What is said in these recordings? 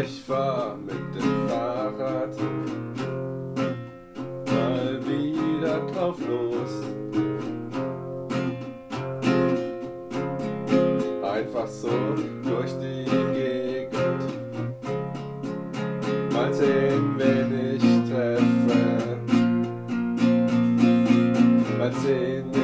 ich fahr mit dem Fahrrad mal wieder drauf los. Einfach so durch die Gegend. Mal sehen, wen ich treffe. Mal sehen,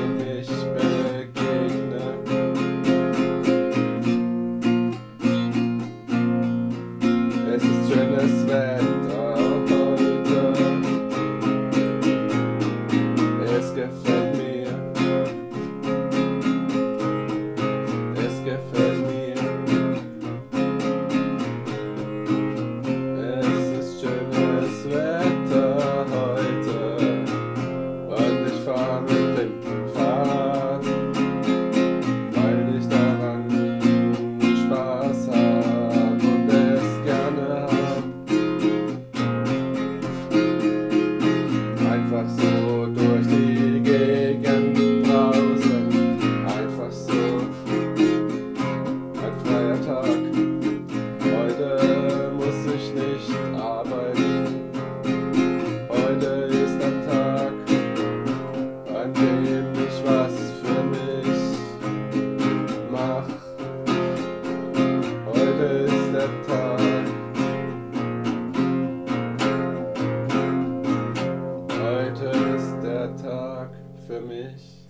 Heute ist der Tag für mich.